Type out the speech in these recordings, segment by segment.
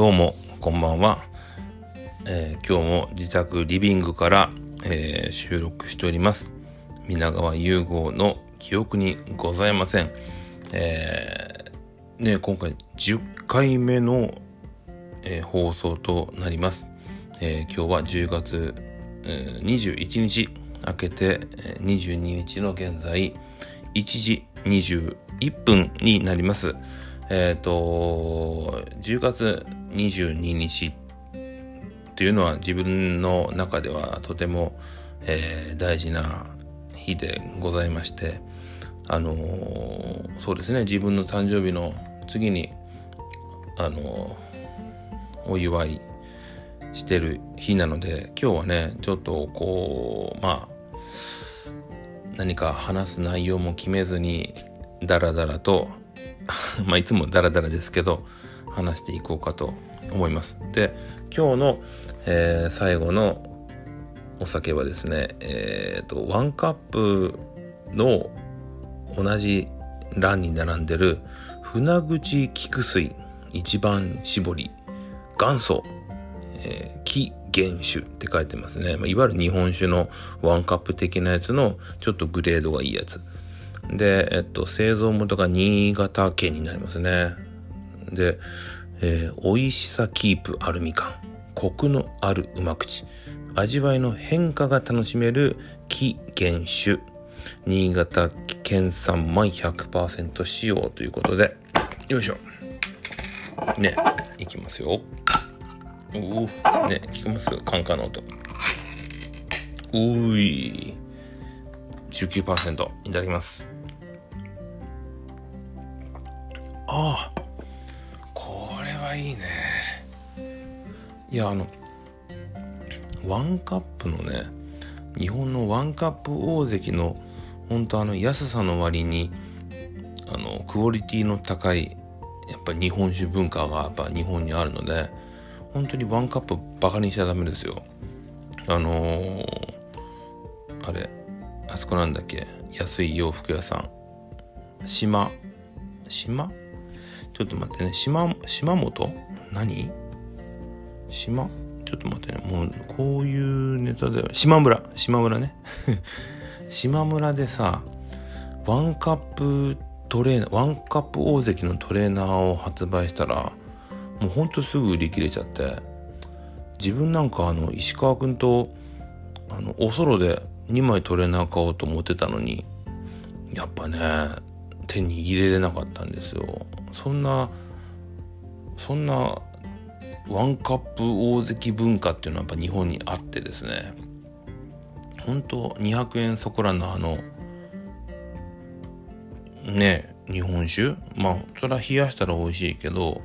どうもこんばんは、えー、今日も自宅リビングから、えー、収録しております。皆川融合の記憶にございません、えー、ね今回10回目の、え、放送となります、え、今日は10月、えー、21日明けて22日の現在1時21分になります。えっ、ー、と、10月22日っていうのは自分の中ではとても、えー、大事な日でございまして、あのー、そうですね、自分の誕生日の次に、あのお祝いしてる日なので、今日はね、ちょっとこう、まあ、何か話す内容も決めずに、ダラダラと まあいつもダラダラですけど話していこうかと思います。で今日の、えー、最後のお酒はですねえっ、ー、とワンカップの同じ欄に並んでる船口菊水一番搾り元祖、えー、木原酒って書いてますね、まあ、いわゆる日本酒のワンカップ的なやつのちょっとグレードがいいやつで、えっと、製造元が新潟県になりますね。で、えー、美味しさキープアルミ缶。コクのあるうま口。味わいの変化が楽しめる木原酒。新潟県産米100%使用ということで、よいしょ。ね、いきますよ。おお、ね、聞きます？カンカンの音。うい。19%いただきます。ああこれはいいね。いやあのワンカップのね日本のワンカップ大関の本当あの安さの割にあのクオリティの高いやっぱ日本酒文化がやっぱ日本にあるので本当にワンカップバカにしちゃダメですよ。あのー、あれあそこなんだっけ？安い洋服屋さん。島？島？ちょっと待ってね。島、島本？何？島？ちょっと待ってね。もう、こういうネタだよ。島村。島村ね。島村でさ、ワンカップトレーナー、ワンカップ大関のトレーナーを発売したら、もうほんとすぐ売り切れちゃって、自分なんかあの、石川くんと、あの、おそろで2枚トレーナー買おうと思ってたのに、やっぱね、手に入れれなかったんですよ。そんなそんなワンカップ大関文化っていうのはやっぱ日本にあってですね。本当200円そこらのあのね日本酒？まあそれは冷やしたら美味しいけど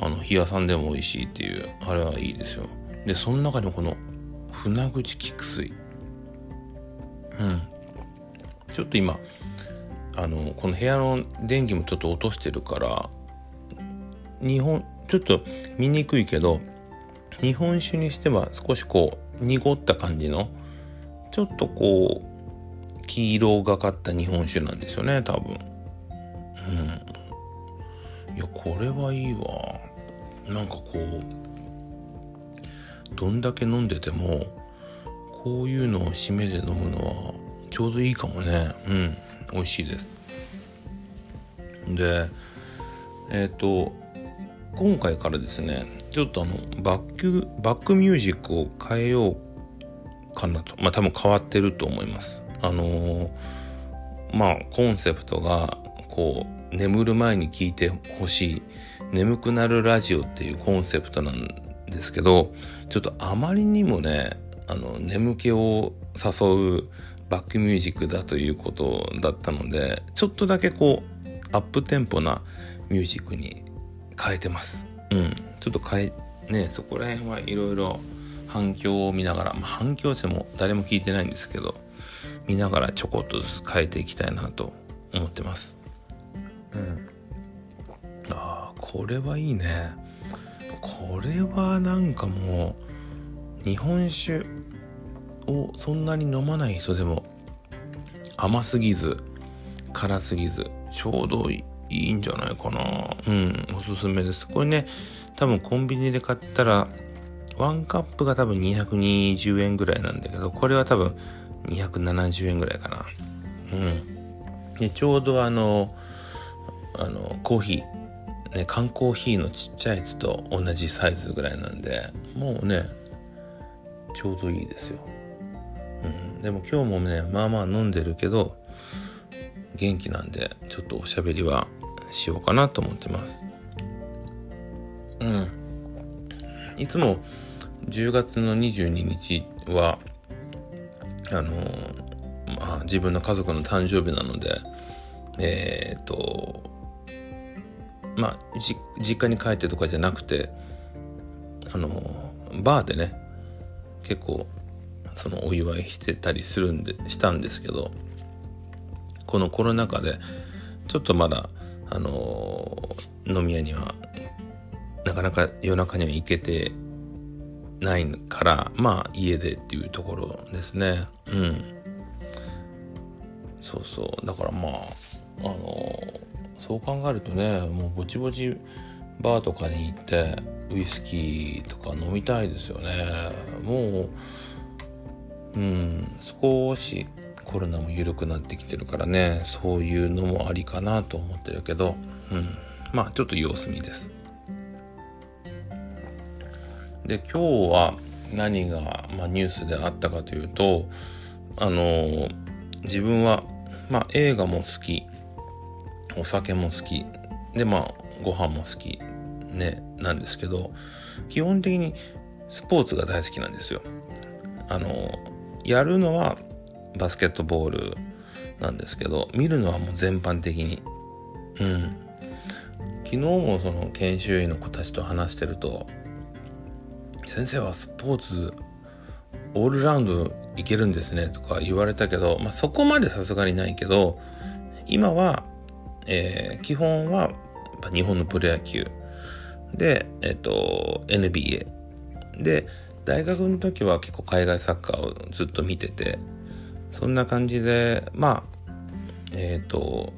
あの冷やさんでも美味しいっていうあれはいいですよ。でその中にもこの船口菊水。うん。ちょっと今あのこの部屋の電気もちょっと落としてるから日本ちょっと見にくいけど日本酒にしては少しこう濁った感じのちょっとこう黄色がかった日本酒なんですよね多分。うん。いやこれはいいわ。なんかこうどんだけ飲んでてもこういうのを締めで飲むのはちょうどいいかもね。うん。美味しいです。でえっ、ー、と今回からですねちょっとあのバックバックミュージックを変えようかなと。まあ多分変わってると思います。あのー、まあコンセプトがこう眠る前に聞いてほしい。眠くなるラジオっていうコンセプトなんですけどちょっとあまりにもねあの眠気を誘うバックミュージックだということだったのでちょっとだけこうアップテンポなミュージックに変えてます。うん。ちょっと変えねそこら辺はいろいろ反響を見ながら、まあ、反響しても誰も聞いてないんですけど見ながらちょこっとずつ変えていきたいなと思ってます。うん。ああこれはいいね。これはなんかもう日本酒をそんなに飲まない人でも甘すぎず辛すぎずちょうどいいんじゃないかな。うん、おすすめです。これね、多分コンビニで買ったら、ワンカップが多分220円ぐらいなんだけど、これは多分270円ぐらいかな。うん。で、ちょうどあの、あの、コーヒー、ね、缶コーヒーのちっちゃいやつと同じサイズぐらいなんで、もうね、ちょうどいいですよ。うん。でも今日もね、まあまあ飲んでるけど、元気なんで、ちょっとおしゃべりはしようかなと思ってます。うん。いつも10月の22日は、あの、まあ自分の家族の誕生日なので、えっ、と、まあ、実家に帰ってとかじゃなくて、あの、バーでね、結構、そのお祝いしてたりするんで、したんですけど、このコロナ禍で、ちょっとまだ、あの飲み屋には、なかなか夜中には行けてないから、まあ家でっていうところですね。うん。そうそう。だからまあ、あのそう考えるとね、もうぼちぼちバーとかに行ってウイスキーとか飲みたいですよね。もう、うん、少しコロナも緩くなってきてるからね。そういうのもありかなと思ってるけど、うん、まあちょっと様子見です。で今日は何が、まあ、ニュースであったかというとあの自分は、まあ、映画も好き。お酒も好き。でまあご飯も好き。ねなんですけど基本的にスポーツが大好きなんですよ。あのやるのはバスケットボールなんですけど、見るのはもう全般的に。うん。昨日もその研修医の子たちと話してると、先生はスポーツオールラウンドいけるんですねとか言われたけど、まあ、そこまでさすがにないけど、今は、えー、基本は日本のプロ野球で、えっ、と、NBA で、大学の時は結構海外サッカーをずっと見てて、そんな感じで、まあ、えっ、ー、と、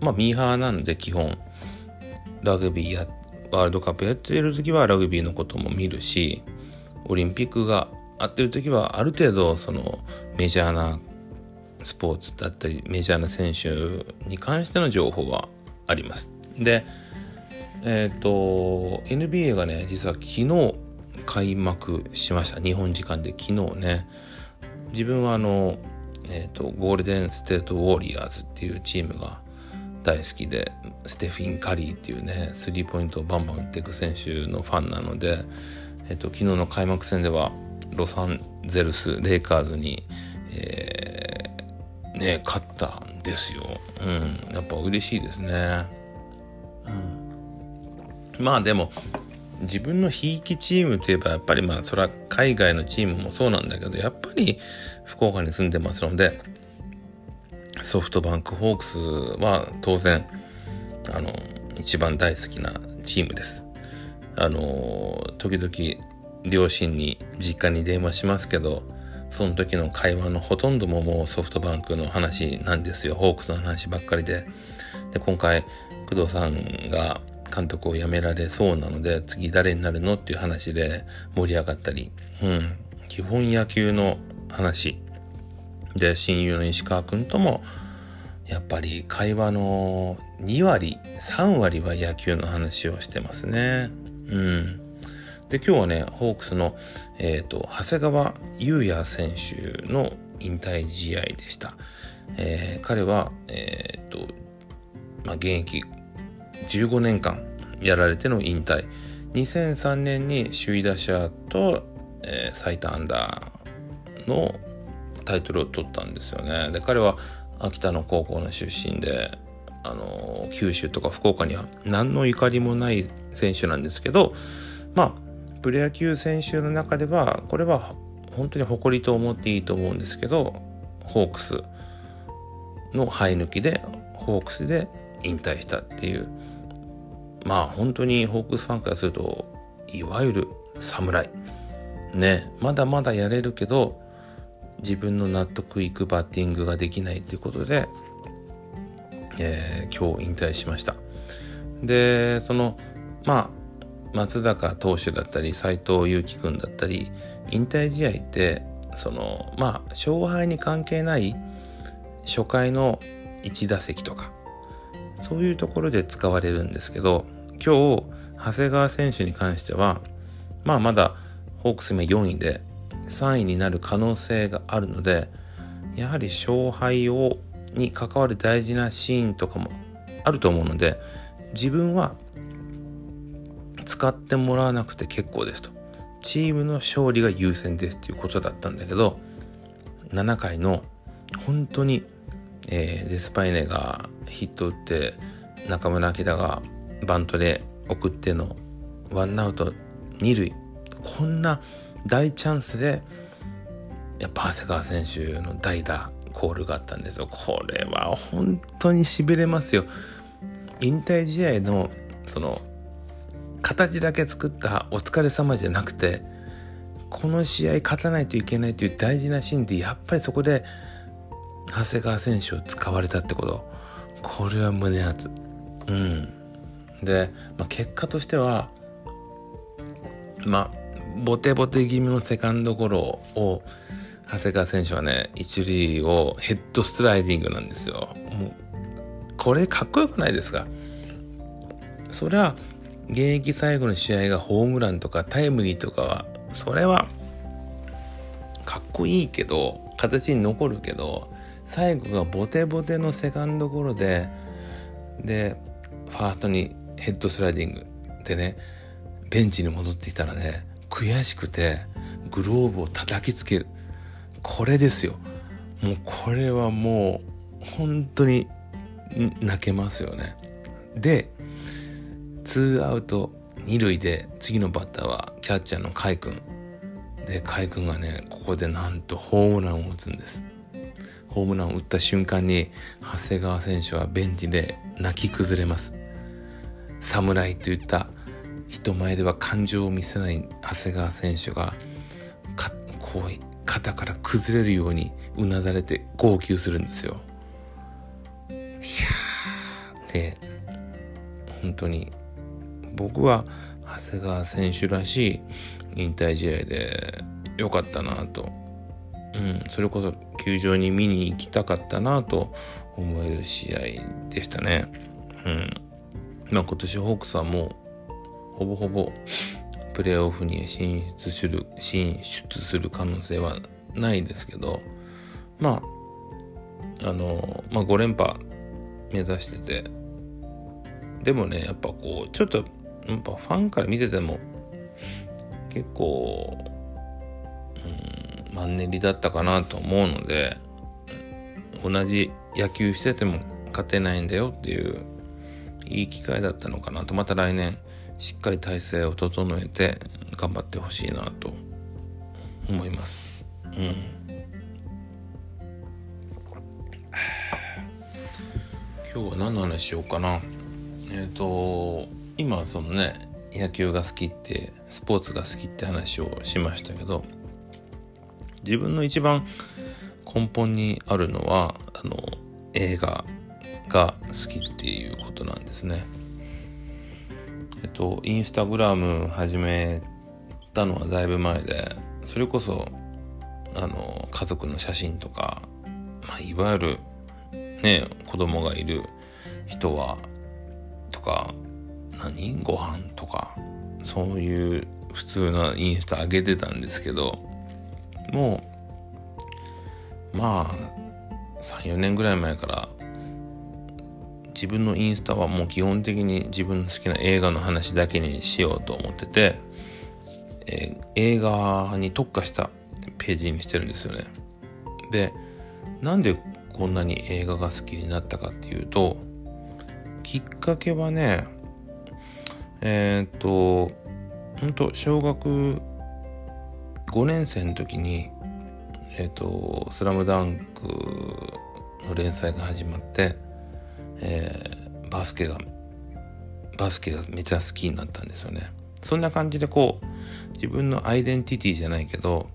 まあ、ミーハーなんで基本、ラグビーや、ワールドカップやってる時はラグビーのことも見るし、オリンピックがあってる時はある程度そのメジャーなスポーツだったりメジャーな選手に関しての情報はあります。で、えっ、ー、と、NBA がね、実は昨日開幕しました。日本時間で昨日ね。自分はあの、えっ、ー、と、ゴールデンステートウォーリアーズっていうチームが大好きで、ステフィン・カリーっていうね、スリーポイントをバンバン打っていく選手のファンなので、えっ、ー、と、昨日の開幕戦では、ロサンゼルス・レイカーズに、えー、ね、勝ったんですよ。うん、やっぱ嬉しいですね。うん。まあでも、自分のひいきチームといえばやっぱりまあそれは海外のチームもそうなんだけどやっぱり福岡に住んでますのでソフトバンクホークスは当然あの一番大好きなチームです。あの時々両親に実家に電話しますけどその時の会話のほとんどももうソフトバンクの話なんですよ。ホークスの話ばっかりで。で、今回、工藤さんが監督を辞められそうなので、次誰になるのっていう話で盛り上がったり、うん。基本野球の話。で、親友の石川くんとも、やっぱり会話の2割、3割は野球の話をしてますね。うん。で、今日はね、ホークスの、えっ、ー、と、長谷川優也選手の引退試合でした。えー、彼は、えっ、ー、と、まあ、現役15年間やられての引退。2003年に首位打者と、えー、最多安打のタイトルを取ったんですよね。で、彼は秋田の高校の出身で、あの、九州とか福岡には何の怒りもない選手なんですけど、まあ、プロ野球選手の中では、これは本当に誇りと思っていいと思うんですけど、ホークスの生え抜きで、ホークスで引退したっていう、まあ本当にホークスファンからすると、いわゆる侍。ね、まだまだやれるけど、自分の納得いくバッティングができないっていうことで、えー、今日引退しましたでそのまあ松坂投手だったり斎藤佑樹君だったり引退試合ってそのまあ勝敗に関係ない初回の1打席とかそういうところで使われるんですけど今日長谷川選手に関してはまあまだホークス今4位で3位になる可能性があるのでやはり勝敗をに関わる大事なシーンとかもあると思うので自分は使ってもらわなくて結構ですと。チームの勝利が優先ですっていうことだったんだけど7回の本当に、えー、デスパイネがヒット打って中村晃がバントで送ってのワンアウト2塁。こんな大チャンスでやっぱ長谷川選手の代打コールがあったんですよ。これは本当にしびれますよ。引退試合のその形だけ作ったお疲れ様じゃなくてこの試合勝たないといけないという大事なシーンでやっぱりそこで長谷川選手を使われたってこと。これは胸熱。うん。で、まあ、結果としてはまあボテボテ気味のセカンドゴロを長谷川選手はね一塁をヘッドスライディングなんですよ。もうこれかっこよくないですか？そりゃ現役最後の試合がホームランとかタイムリーとかはそれはかっこいいけど形に残るけど最後がボテボテのセカンドゴロででファーストにヘッドスライディングでねベンチに戻っていたらね悔しくてグローブを叩きつける。これですよ。もうこれはもう本当に泣けますよね。でツーアウト二塁で次のバッターはキャッチャーの甲斐君で甲斐君がねここでなんとホームランを打つんです。ホームランを打った瞬間に長谷川選手はベンチで泣き崩れます。侍といった人前では感情を見せない長谷川選手がこう肩から崩れるようにうなだれて号泣するんですよ。いやー。で本当に僕は長谷川選手らしい引退試合で良かったなと、うん、それこそ球場に見に行きたかったなと思える試合でしたね。うん。まあ今年ホークスはもうほぼほぼプレーオフに進出する、進出する可能性はないですけど、まあ、あの、まあ5連覇目指してて、でもね、やっぱこう、ちょっと、やっぱファンから見てても、結構、マンネリだったかなと思うので、同じ野球してても勝てないんだよっていう、いい機会だったのかなと、また来年、しっかり体制を整えて頑張ってほしいなと思います。うん。今日は何の話しようかな。えっ、ー、と、今そのね、野球が好きって、スポーツが好きって話をしましたけど、自分の一番根本にあるのは、あの、映画が好きっていうことなんですね。えっと、インスタグラム始めたのはだいぶ前で、それこそ、あの、家族の写真とか、まあ、いわゆる、ね、子供がいる人は、とか、何？ご飯とか、そういう普通なインスタ上げてたんですけど、もう、まあ、3、4年ぐらい前から自分のインスタはもう基本的に自分の好きな映画の話だけにしようと思ってて、えー、映画に特化したページにしてるんですよね。で、なんでこんなに映画が好きになったかっていうと、きっかけはね、えー、っと、本当小学5年生の時に、えー、っと、スラムダンクの連載が始まって、えー、バスケが、バスケがめちゃ好きになったんですよね。そんな感じでこう、自分のアイデンティティじゃないけど、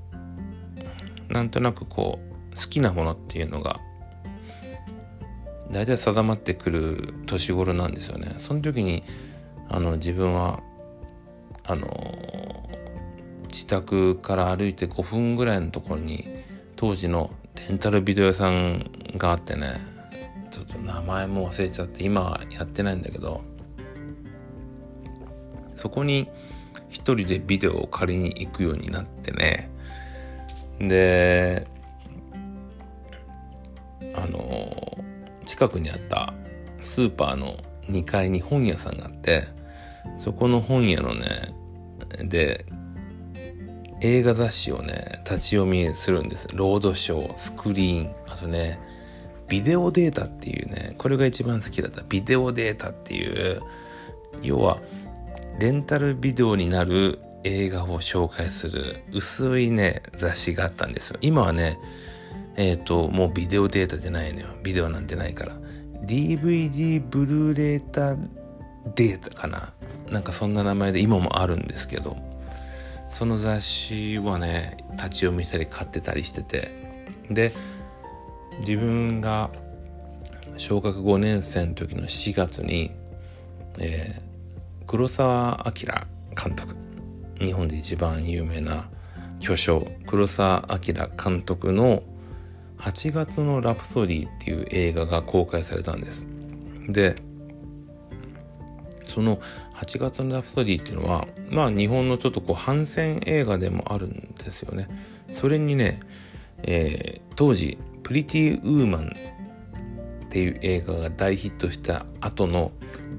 なんとなくこう、好きなものっていうのが大体定まってくる年頃なんですよねその時にあの自分はあの自宅から歩いて5分ぐらいのところに当時のレンタルビデオ屋さんがあってねちょっと名前も忘れちゃって今はやってないんだけどそこに一人でビデオを借りに行くようになってね。であの近くにあったスーパーの2階に本屋さんがあってそこの本屋のねで映画雑誌をね立ち読みするんです。ロードショースクリーンあとねビデオデータっていうねこれが一番好きだった。ビデオデータっていう要はレンタルビデオになる映画を紹介する薄いね雑誌があったんですよ。今はねえっ、ー、ともうビデオデータじゃないのよ。ビデオなんてないから。DVD ブルーレータデータかな。なんかそんな名前で今もあるんですけど。その雑誌はね立ち読みしたり買ってたりしててで自分が小学5年生の時の4月に、えー、黒澤明監督日本で一番有名な巨匠黒澤明監督の8月のラプソディっていう映画が公開されたんです。で、その8月のラプソディっていうのは、まあ日本のちょっとこう反戦映画でもあるんですよね。それにね、えー、当時、プリティ・ウーマンっていう映画が大ヒットした後の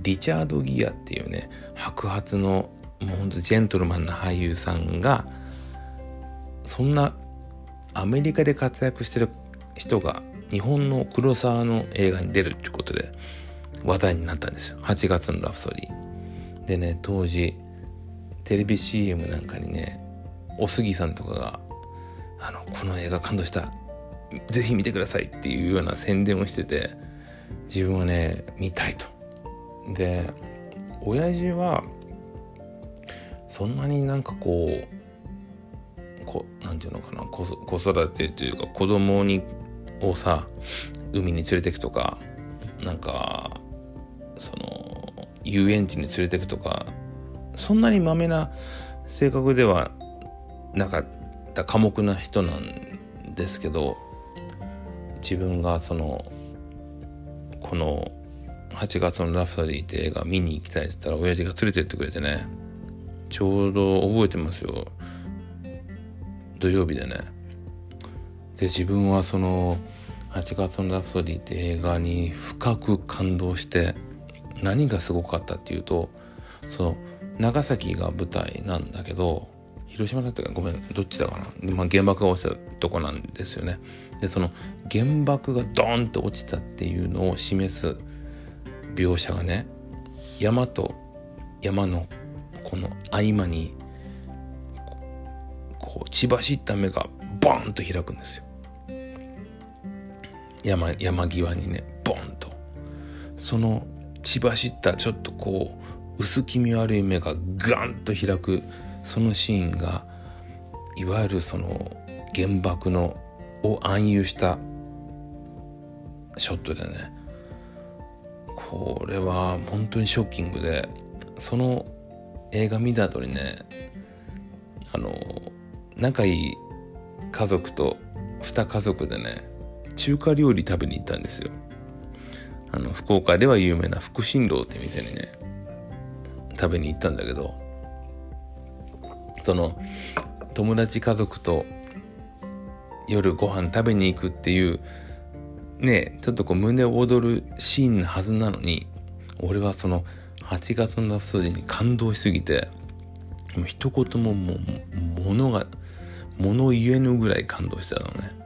リチャード・ギアっていうね、白髪のもうほんとジェントルマンな俳優さんが、そんなアメリカで活躍してる人が日本の黒沢の映画に出るっていうことで話題になったんですよ。8月のラプソディ。でね、当時、テレビ CM なんかにね、おすぎさんとかが、あの、この映画感動した。ぜひ見てくださいっていうような宣伝をしてて、自分はね、見たいと。で、親父は、そんなになんかこう、こなんていうのかな子育てというか子供にをさ海に連れてくとかなんかその遊園地に連れてくとかそんなにまめな性格ではなかった寡黙な人なんですけど自分がそのこの8月のラフサディって映画見に行きたいっつったら親父が連れてってくれてねちょうど覚えてますよ。土曜日でね。で自分はその8月のラプソディって映画に深く感動して何がすごかったっていうとその長崎が舞台なんだけど広島だったかごめんどっちだかな、まあ、原爆が落ちたとこなんですよね。でその原爆がドーンと落ちたっていうのを示す描写がね山と山のこの合間にこう血走った目がボーンと開くんですよ。山山際にねボンと。その血走ったちょっとこう薄気味悪い目がガンと開くそのシーンがいわゆるその原爆のを暗喩したショットでねこれは本当にショッキングでその映画見た後にねあの仲いい家族と2家族でね中華料理食べに行ったんですよ。あの福岡では有名な福新楼って店にね食べに行ったんだけどその友達家族と夜ご飯食べに行くっていうねちょっとこう胸躍るシーンのはずなのに俺はその8月のラプソディに感動しすぎてもう一言ももう物が物言えぬぐらい感動したのね。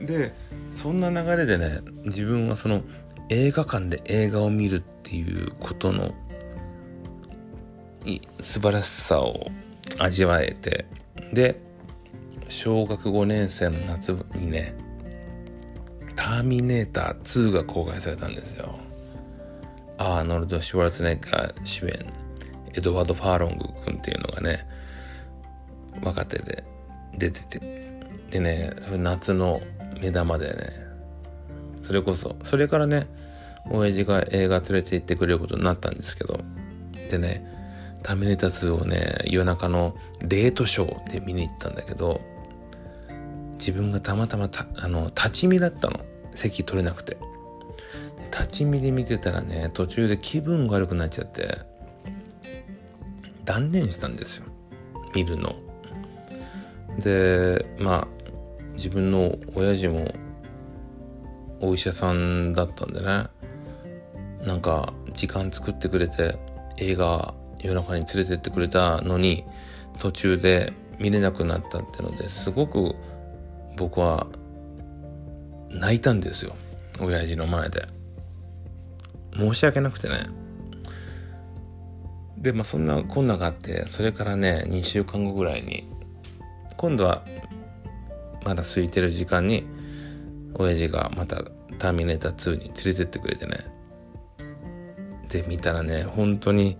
でそんな流れでね自分はその映画館で映画を見るっていうことの素晴らしさを味わえてで小学5年生の夏にね「ターミネーター2」が公開されたんですよ。アーノルド・シュワルツネッガー主演エドワード・ファーロング君っていうのがね若手で出てて。でね夏の目玉でね。それこそ。それからね親父が映画連れて行ってくれることになったんですけど。でねターミネーター2をね夜中のレートショーで見に行ったんだけど自分がたまたまたあの立ち見だったの。席取れなくて。立ち見で見てたらね途中で気分が悪くなっちゃって断念したんですよ。見るの。でまあ自分の親父もお医者さんだったんでね。なんか時間作ってくれて映画夜中に連れてってくれたのに途中で見れなくなったってのですごく僕は泣いたんですよ。親父の前で。申し訳なくてね。でまあそんなこんながあってそれからね2週間後ぐらいに今度はまだ空いてる時間に親父がまたターミネーター2に連れてってくれてね。で見たらね本当に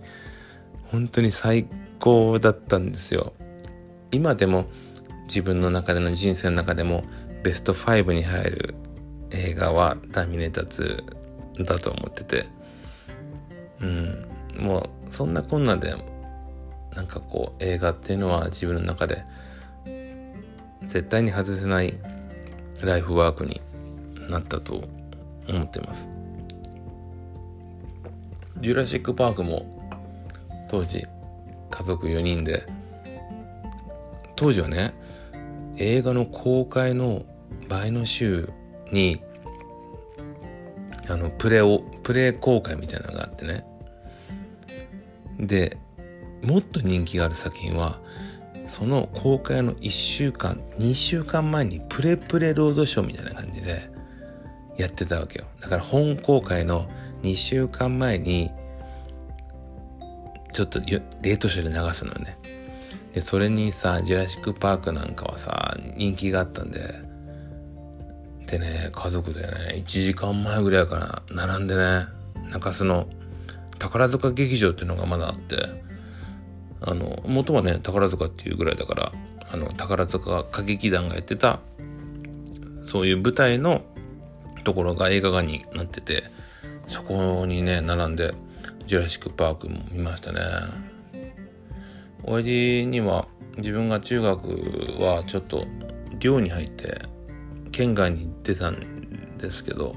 本当に最高だったんですよ。今でも自分の中での人生の中でもベスト5に入る映画はターミネーター2だと思ってて。うん。もうそんなこんなでなんかこう映画っていうのは自分の中で絶対に外せないライフワークになったと思ってます。ジュラシック・パークも当時家族4人で当時はね映画の公開の前の週にあのプレをプレ公開みたいなのがあってね。でもっと人気がある作品はその公開の1週間2週間前にプレプレロードショーみたいな感じでやってたわけよ。だから本公開の2週間前にちょっとレートショーで流すのよね。でそれにさジュラシック・パークなんかはさ人気があったんででね家族でね1時間前ぐらいから並んでね中洲の宝塚劇場っていうのがまだあってあの元はね宝塚っていうぐらいだからあの宝塚歌劇団がやってたそういう舞台のところが映画館になっててそこにね並んでジュラシック・パークも見ましたね。親父には自分が中学はちょっと寮に入って県外に出たんですけど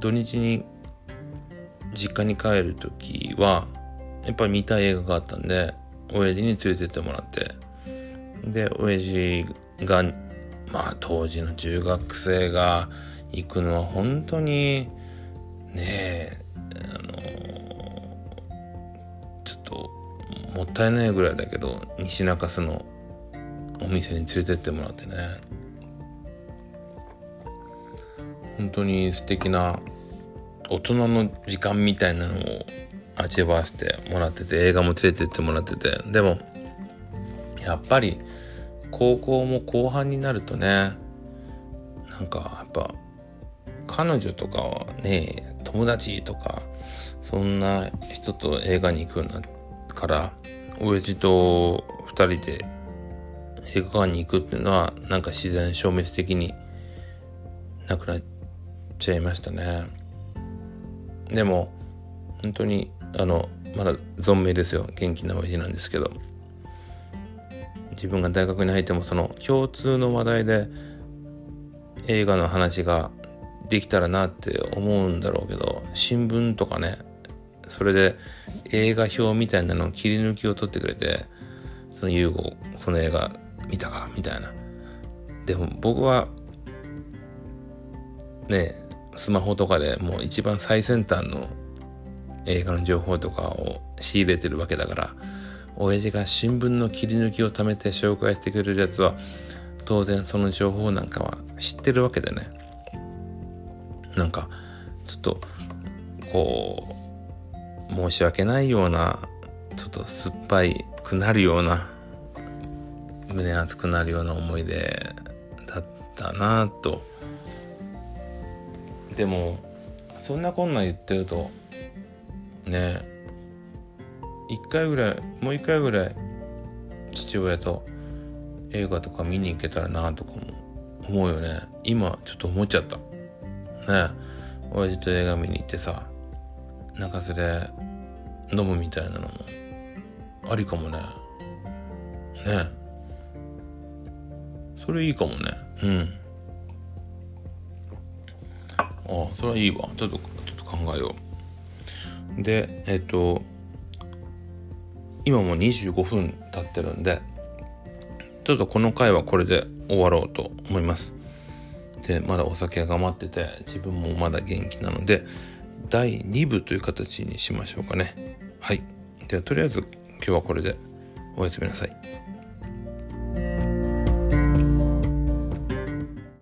土日に実家に帰る時はやっぱり見たい映画があったんで親父に連れてってもらって。で親父がまあ当時の中学生が行くのは本当にねえあのちょっともったいないぐらいだけど西中洲のお店に連れてってもらってね。本当に素敵な大人の時間みたいなのを味わわせてもらってて映画も連れてってもらってて。でもやっぱり高校も後半になるとねなんかやっぱ彼女とかはね友達とかそんな人と映画に行くようになから親父と2人で映画館に行くっていうのはなんか自然消滅的になくなっちゃいましたね。でも本当にあのまだ存命ですよ。元気な親父なんですけど。自分が大学に入ってもその共通の話題で映画の話ができたらなって思うんだろうけど新聞とかねそれで映画表みたいなのを切り抜きを取ってくれてその優吾この映画見たかみたいな。でも僕はねスマホとかでもう一番最先端の映画の情報とかを仕入れてるわけだから親父が新聞の切り抜きを貯めて紹介してくれるやつは当然その情報なんかは知ってるわけでね。なんかちょっとこう申し訳ないようなちょっと酸っぱいくなるような胸熱くなるような思い出だったなと。でもそんなこんな言ってるとね。一回ぐらいもう一回ぐらい父親と映画とか見に行けたらなとかも思うよね。今ちょっと思っちゃった。ね。親父と映画見に行ってさ中洲で飲むみたいなのもありかもね。ね。それいいかもね。うん。ああそれはいいわ。ちょっとちょっと考えよう。でえっと今も25分経ってるんでちょっとこの回はこれで終わろうと思います。でまだお酒が待ってて自分もまだ元気なので第2部という形にしましょうかね。はい。ではとりあえず今日はこれでおやすみなさい。